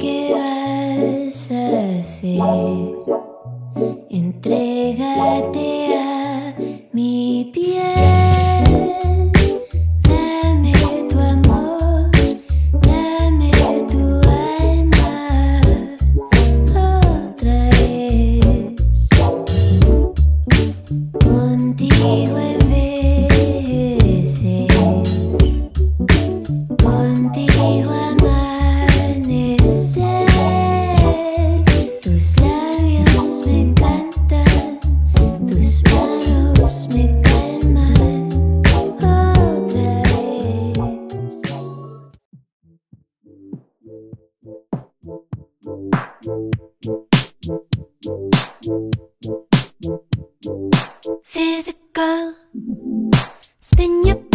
que vas a hacer. Entrégate a mi piel. Dame tu amor, dame tu alma otra vez. Contigo. Physical. Spin your